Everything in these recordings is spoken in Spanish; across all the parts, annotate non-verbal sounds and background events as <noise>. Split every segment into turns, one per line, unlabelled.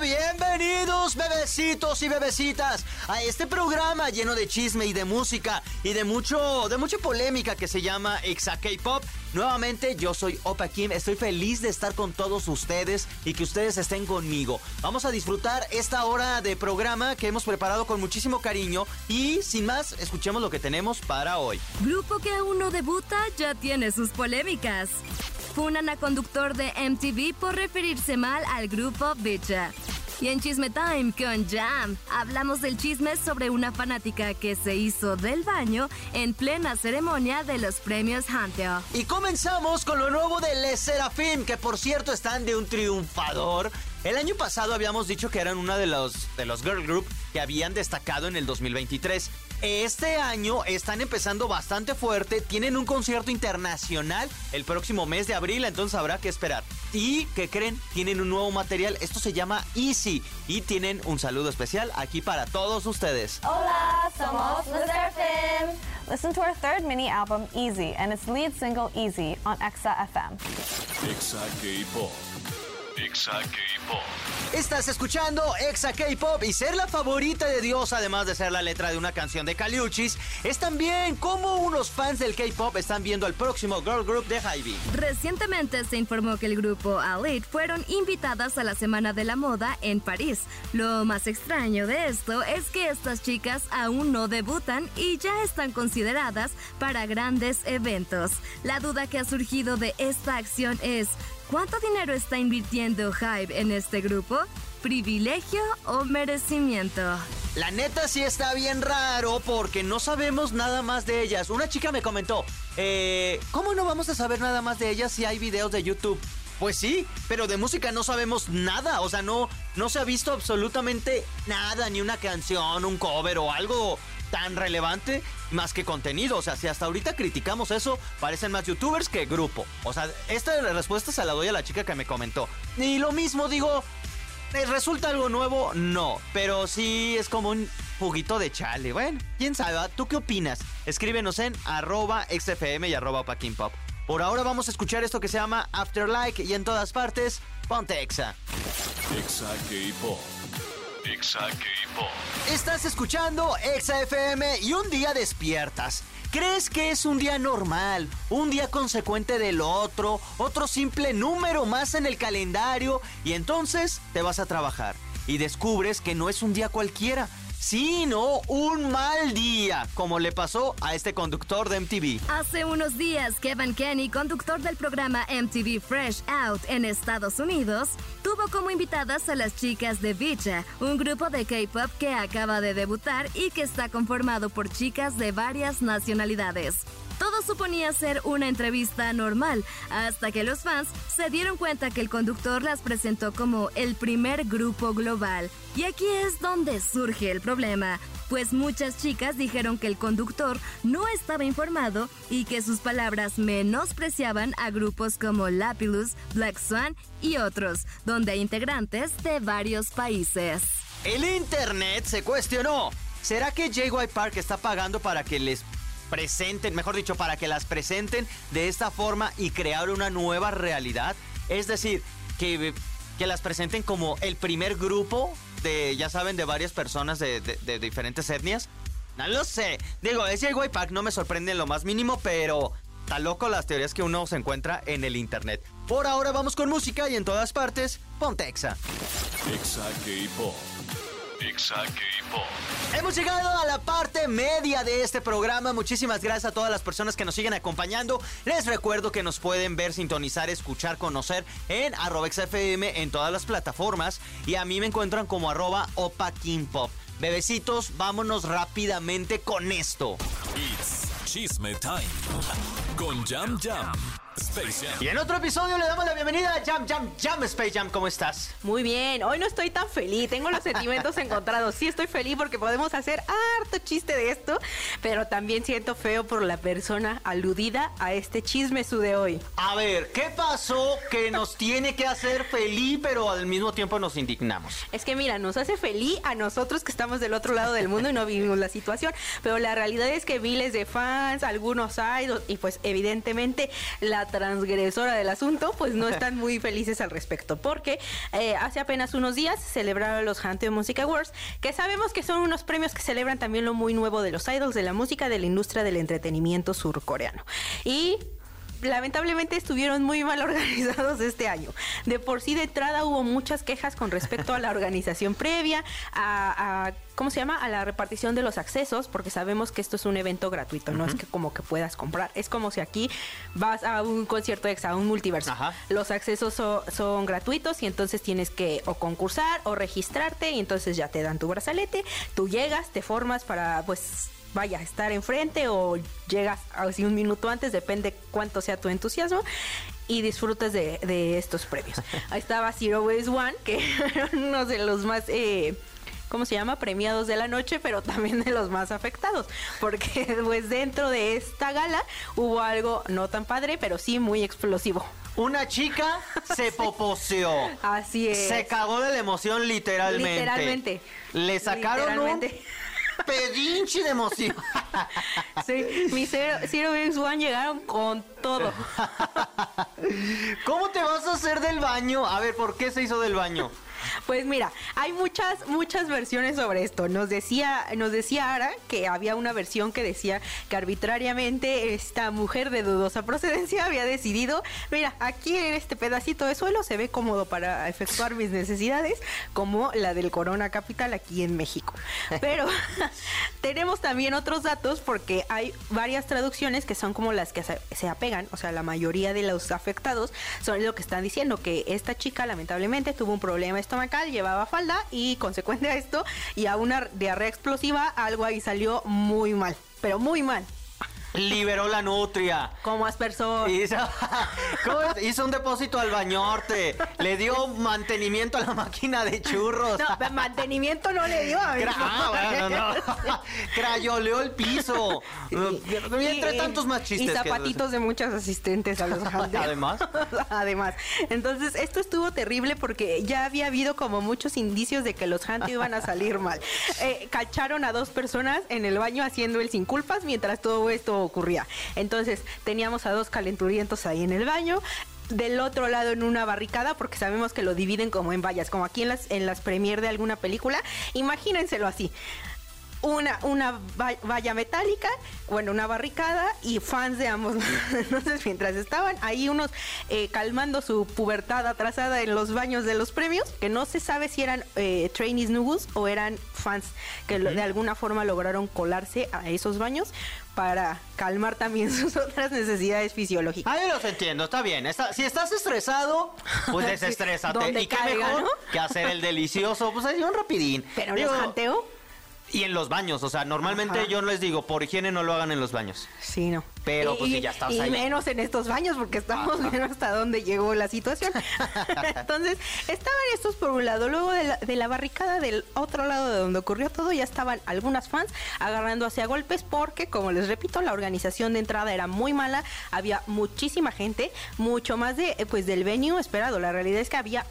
Bienvenidos, bebecitos y bebecitas, a este programa lleno de chisme y de música y de mucho, de mucha polémica que se llama Exa K-Pop. Nuevamente, yo soy Opa Kim. Estoy feliz de estar con todos ustedes y que ustedes estén conmigo. Vamos a disfrutar esta hora de programa que hemos preparado con muchísimo cariño. Y sin más, escuchemos lo que tenemos para hoy.
Grupo que aún no debuta ya tiene sus polémicas. Funan a conductor de MTV por referirse mal al grupo Bicha. Y en Chisme Time con Jam, hablamos del chisme sobre una fanática que se hizo del baño en plena ceremonia de los premios Hunter.
Y comenzamos con lo nuevo de Les Serafim, que por cierto están de un triunfador. El año pasado habíamos dicho que eran una de los, de los girl group que habían destacado en el 2023. Este año están empezando bastante fuerte, tienen un concierto internacional el próximo mes de abril, entonces habrá que esperar. Y, ¿qué creen? Tienen un nuevo material, esto se llama Easy y tienen un saludo especial aquí para todos ustedes.
Hola, somos Lizard Listen to our third mini album, Easy, and its lead single, Easy, on Exa FM.
Exa K-Pop. Exa K-Pop.
Estás escuchando Exa K-Pop y ser la favorita de Dios, además de ser la letra de una canción de Caliuchis, es también como unos fans del K-Pop están viendo al próximo girl group de Hybe.
Recientemente se informó que el grupo Elite fueron invitadas a la Semana de la Moda en París. Lo más extraño de esto es que estas chicas aún no debutan y ya están consideradas para grandes eventos. La duda que ha surgido de esta acción es, ¿Cuánto dinero está invirtiendo Hype en este grupo? ¿Privilegio o merecimiento?
La neta sí está bien raro porque no sabemos nada más de ellas. Una chica me comentó, eh, ¿cómo no vamos a saber nada más de ellas si hay videos de YouTube? Pues sí, pero de música no sabemos nada, o sea, no, no se ha visto absolutamente nada, ni una canción, un cover o algo tan relevante más que contenido. O sea, si hasta ahorita criticamos eso, parecen más youtubers que grupo. O sea, esta respuesta se la doy a la chica que me comentó. Y lo mismo digo, ¿eh, ¿resulta algo nuevo? No, pero sí es como un juguito de chale. Bueno, quién sabe, ¿tú qué opinas? Escríbenos en arroba xfm y arroba pop. Por ahora vamos a escuchar esto que se llama Afterlike y en todas partes, ponte exa.
Exa K-Pop. Exa.
Estás escuchando Exa FM y un día despiertas. ¿Crees que es un día normal, un día consecuente del otro, otro simple número más en el calendario y entonces te vas a trabajar y descubres que no es un día cualquiera, sino un mal día, como le pasó a este conductor de MTV.
Hace unos días, Kevin Kenny, conductor del programa MTV Fresh Out en Estados Unidos, tuvo como invitadas a las chicas de Bicha, un grupo de K-pop que acaba de debutar y que está conformado por chicas de varias nacionalidades. Todo suponía ser una entrevista normal, hasta que los fans se dieron cuenta que el conductor las presentó como el primer grupo global. Y aquí es donde surge el problema, pues muchas chicas dijeron que el conductor no estaba informado y que sus palabras menospreciaban a grupos como Lapilus, Black Swan y otros, donde hay integrantes de varios países.
El internet se cuestionó. ¿Será que JY Park está pagando para que les presenten, mejor dicho, para que las presenten de esta forma y crear una nueva realidad. Es decir, que, que las presenten como el primer grupo de, ya saben, de varias personas de, diferentes etnias. No lo sé. Digo, ese Pack no me sorprende en lo más mínimo, pero está loco las teorías que uno se encuentra en el internet. Por ahora vamos con música y en todas partes, ponte Exa.
Exa.
Hemos llegado a la parte media de este programa. Muchísimas gracias a todas las personas que nos siguen acompañando. Les recuerdo que nos pueden ver, sintonizar, escuchar, conocer en arroba XFM en todas las plataformas. Y a mí me encuentran como arroba Opa Pop. Bebecitos, vámonos rápidamente con esto.
It's Chisme Time. Con Jam Jam. Space Jam.
Y en otro episodio le damos la bienvenida a Jam Jam Jam Space Jam. ¿Cómo estás?
Muy bien, hoy no estoy tan feliz, tengo los sentimientos <laughs> encontrados. Sí estoy feliz porque podemos hacer harto chiste de esto, pero también siento feo por la persona aludida a este chisme su de hoy.
A ver, ¿qué pasó que nos tiene que hacer feliz, pero al mismo tiempo nos indignamos?
Es que mira, nos hace feliz a nosotros que estamos del otro lado del mundo y no vivimos la situación, pero la realidad es que miles de fans, algunos idols y pues evidentemente la transgresora del asunto pues no están muy felices al respecto porque eh, hace apenas unos días celebraron los Hanteo Music Awards que sabemos que son unos premios que celebran también lo muy nuevo de los idols de la música de la industria del entretenimiento surcoreano. Y lamentablemente estuvieron muy mal <laughs> organizados este año. De por sí de entrada hubo muchas quejas con respecto a la organización previa, a, a, ¿cómo se llama? A la repartición de los accesos, porque sabemos que esto es un evento gratuito, no es que como que puedas comprar. Es como si aquí vas a un concierto exa, a un multiverso.
Ajá.
Los accesos so- son gratuitos y entonces tienes que o concursar o registrarte y entonces ya te dan tu brazalete, tú llegas, te formas para pues vaya, estar enfrente o llegas así un minuto antes, depende cuánto sea tu entusiasmo. Y disfrutas de, de estos premios. <laughs> Ahí estaba Zero Waste One, que era <laughs> uno de los más eh, ¿cómo se llama? Premiados de la noche, pero también de los más afectados. Porque <laughs> pues dentro de esta gala hubo algo no tan padre, pero sí muy explosivo.
Una chica se poposeó.
Así es.
Se cagó de la emoción literalmente.
Literalmente.
Le sacaron
Literalmente.
un pedinche de emoción. <laughs>
Sí, mis Zero, Zero Waste One llegaron con todo. <laughs>
¿Cómo te vas a hacer del baño? A ver, ¿por qué se hizo del baño?
Pues mira, hay muchas, muchas versiones sobre esto. Nos decía, nos decía Ara que había una versión que decía que arbitrariamente esta mujer de dudosa procedencia había decidido, mira, aquí en este pedacito de suelo se ve cómodo para efectuar mis necesidades, como la del Corona Capital aquí en México. <laughs> Pero <laughs> tenemos también otros datos porque hay varias traducciones que son como las que se, apegan, o sea, la mayoría de los afectados son lo que están diciendo, que esta chica lamentablemente tuvo un problema estomacal, llevaba falda y consecuente a esto y a una diarrea explosiva, algo ahí salió muy mal, pero muy mal,
Liberó la nutria.
como aspersor.
Hizo. <laughs> Hizo un depósito al bañorte. Le dio mantenimiento a la máquina de churros.
No, mantenimiento no le dio.
Cra- ah, bueno, no. <laughs> Crayoleó el piso. Y entre tantos más chistes.
Y
que-
zapatitos de muchos asistentes a los. <laughs>
Además.
Además. Entonces, esto estuvo terrible porque ya había habido como muchos indicios de que los Hunt iban a salir mal. Eh, cacharon a dos personas en el baño haciendo el sin culpas mientras todo esto ocurría. Entonces, teníamos a dos calenturientos ahí en el baño. Del otro lado en una barricada, porque sabemos que lo dividen como en vallas, como aquí en las, en las premier de alguna película. Imagínenselo así una, una va- valla metálica, bueno, una barricada y fans de ambos. <laughs> Entonces, mientras estaban ahí unos eh, calmando su pubertad atrasada en los baños de los premios, que no se sabe si eran eh, trainees nuevos o eran fans que de alguna forma lograron colarse a esos baños para calmar también <laughs> sus otras necesidades fisiológicas.
Ah, yo los entiendo, está bien. Está- si estás estresado, pues <laughs> desestrésate.
donde
y qué
caiga,
mejor
¿no?
que hacer el delicioso, pues ahí un rapidín.
Pero
Digo,
los janteo,
Y en los baños, o sea, normalmente
Ajá.
yo les digo, por higiene no lo hagan en los baños.
Sí, no.
Pero, pues,
Y-
sí, ya estás
y
ahí.
menos en estos baños porque estamos viendo hasta dónde llegó la situación. <laughs> Entonces, estaban estos por un lado. Luego de la, de la barricada del otro lado de donde ocurrió todo, ya estaban algunas fans agarrándose a golpes porque, como les repito, la organización de entrada era muy mala. Había muchísima gente, mucho más de, eh, pues, del venue esperado. La realidad es que había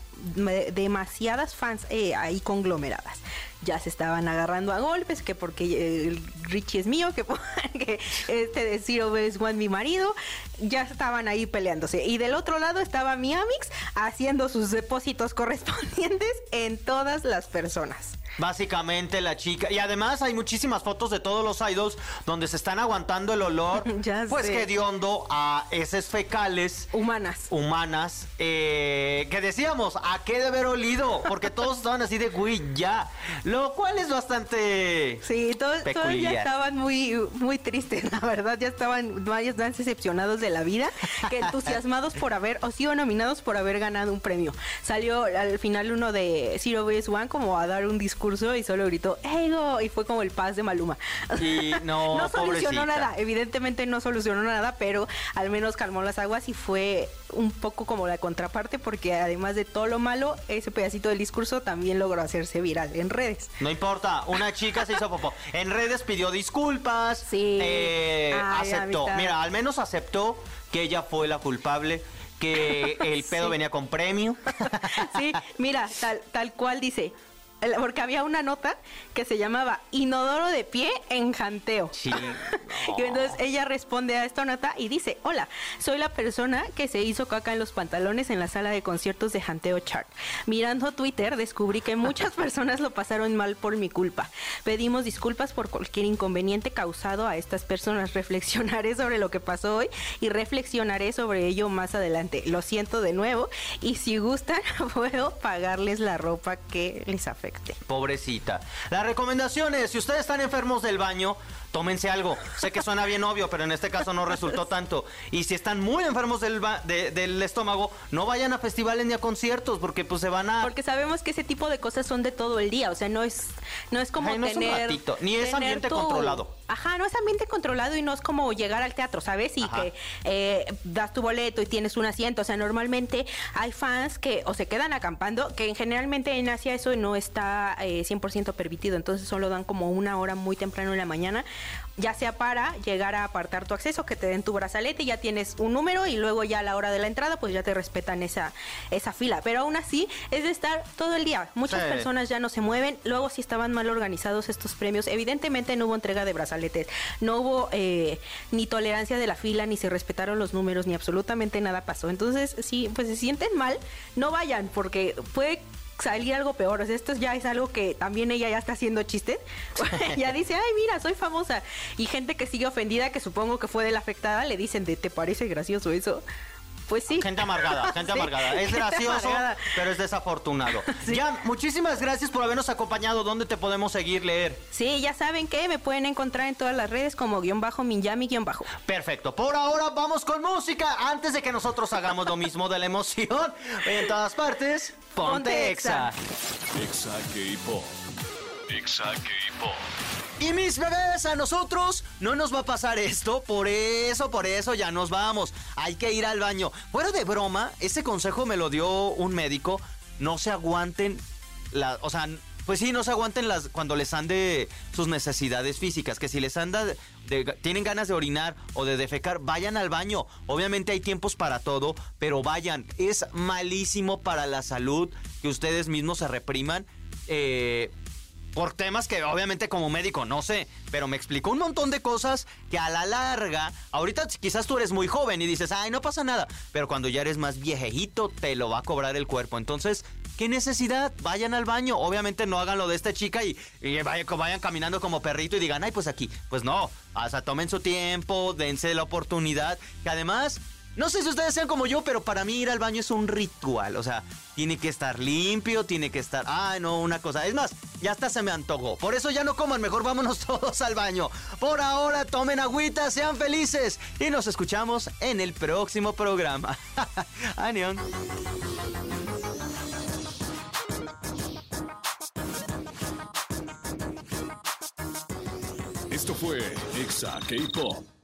demasiadas fans eh, ahí conglomeradas. Ya se estaban agarrando a golpes, que porque eh, Richie es mío, que <laughs> porque este de Zero Base One mi marido, ya estaban ahí peleándose. Y del otro lado estaba mi Amix haciendo sus depósitos <laughs> correspondientes en todas las personas.
Básicamente la chica. Y además hay muchísimas fotos de todos los idols donde se están aguantando el olor. <laughs>
Ya
pues
sé.
que hediondo a heces fecales
Humanas.
humanas. eh, que decíamos, ¿a qué de haber olido? Porque todos <laughs> estaban así de, güey, ya. Lo cual es bastante...
Sí, todos, todos ya estaban muy, muy tristes, la verdad, ya estaban varios más decepcionados de la vida que <laughs> entusiasmados por haber, o sido nominados por haber ganado un premio. Salió al final uno de Zero Base One como a dar un discurso y solo gritó ¡Ego! y fue como el paz de Maluma.
Y no, <laughs>
no solucionó
pobrecita.
nada, evidentemente no solucionó nada, pero al menos calmó las aguas y fue un poco como la contraparte porque además de todo lo malo, ese pedacito del discurso también logró hacerse viral en redes.
No importa, una chica se hizo popó. En redes pidió disculpas.
Sí.
eh,
Ay,
aceptó. Mira, al menos aceptó que ella fue la culpable, que el <laughs> pedo
Sí.
venía con premio. <laughs>
Sí, mira, tal, tal cual dice. Porque había una nota que se llamaba Inodoro de pie en janteo.
Sí. <laughs>
Y entonces ella responde a esta nota y dice, hola, soy la persona que se hizo caca en los pantalones en la sala de conciertos de Janteo Chart. Mirando Twitter descubrí que muchas <laughs> personas lo pasaron mal por mi culpa. Pedimos disculpas por cualquier inconveniente causado a estas personas. Reflexionaré sobre lo que pasó hoy y reflexionaré sobre ello más adelante. Lo siento de nuevo y si gustan <laughs> puedo pagarles la ropa que les
Pobrecita. La recomendación es, si ustedes están enfermos del baño, tómense algo. Sé que suena bien obvio, pero en este caso no resultó tanto. Y si están muy enfermos del, de- del estómago, no vayan a festivales ni a conciertos, porque pues se van a...
Porque sabemos que ese tipo de cosas son de todo el día, o sea, no es no es como
Ay, no es un
tener
ratito, ni es
tener
ambiente controlado.
Ajá, no es ambiente controlado y no es como llegar al teatro, ¿sabes? Y
Ajá.
que eh, das tu boleto y tienes un asiento, o sea, normalmente hay fans que o se quedan acampando, que generalmente en Asia eso no está eh, 100% permitido, entonces solo dan como una hora muy temprano en la mañana, ya sea para llegar a apartar tu acceso, que te den tu brazalete y ya tienes un número y luego ya a la hora de la entrada pues ya te respetan esa, esa fila, pero aún así es de estar todo el día, muchas
Sí.
personas ya no se mueven, luego si estaban mal organizados estos premios, evidentemente no hubo entrega de brazaletes, no hubo eh, ni tolerancia de la fila, ni se respetaron los números, ni absolutamente nada pasó, entonces si pues se sienten mal, no vayan porque puede salir algo peor. O sea, esto ya es algo que también ella ya está haciendo chistes. <laughs> ya dice, ay, mira, soy famosa. Y gente que sigue ofendida, que supongo que fue de la afectada, le dicen, ¿de te parece gracioso eso? Pues sí.
Gente amargada, <laughs> gente
Sí,
amargada. Es
gente
gracioso,
amargada.
pero es desafortunado. <laughs> Ya, muchísimas gracias por habernos acompañado. ¿Dónde te podemos seguir, leer?
Sí, ya saben que me pueden encontrar en todas las redes como guion bajo, minyami guion bajo.
Perfecto. Por ahora vamos con música. Antes de que nosotros hagamos lo mismo de la emoción. En todas partes, ponte
Ponte
exa.
Exa.
Exa K-Pop. Exa K-Pop.
Y mis bebés, a nosotros no nos va a pasar esto, por eso, por eso ya nos vamos. Hay que ir al baño. Fuera de broma, ese consejo me lo dio un médico. No se aguanten, la, o sea, pues sí, no se aguanten las cuando les ande sus necesidades físicas. Que si les anda, de- tienen ganas de orinar o de defecar, vayan al baño. Obviamente hay tiempos para todo, pero vayan. Es malísimo para la salud que ustedes mismos se repriman. Eh, por temas que obviamente como médico no sé, pero me explicó un montón de cosas que a la larga, ahorita quizás tú eres muy joven y dices, ay, no pasa nada, pero cuando ya eres más viejejito te lo va a cobrar el cuerpo. Entonces, ¿qué necesidad? Vayan al baño. Obviamente no hagan lo de esta chica y, y vayan, vayan caminando como perrito y digan, ay, pues aquí. Pues no, o sea, tomen su tiempo, dense la oportunidad, que además... No sé si ustedes sean como yo, pero para mí ir al baño es un ritual. O sea, tiene que estar limpio, tiene que estar. Ay, no, una cosa. Es más, ya hasta se me antojó. Por eso ya no coman, mejor vámonos <laughs> todos al baño. Por ahora, tomen agüita, sean felices. Y nos escuchamos en el próximo programa. <laughs>
Esto fue Exa K-Pop.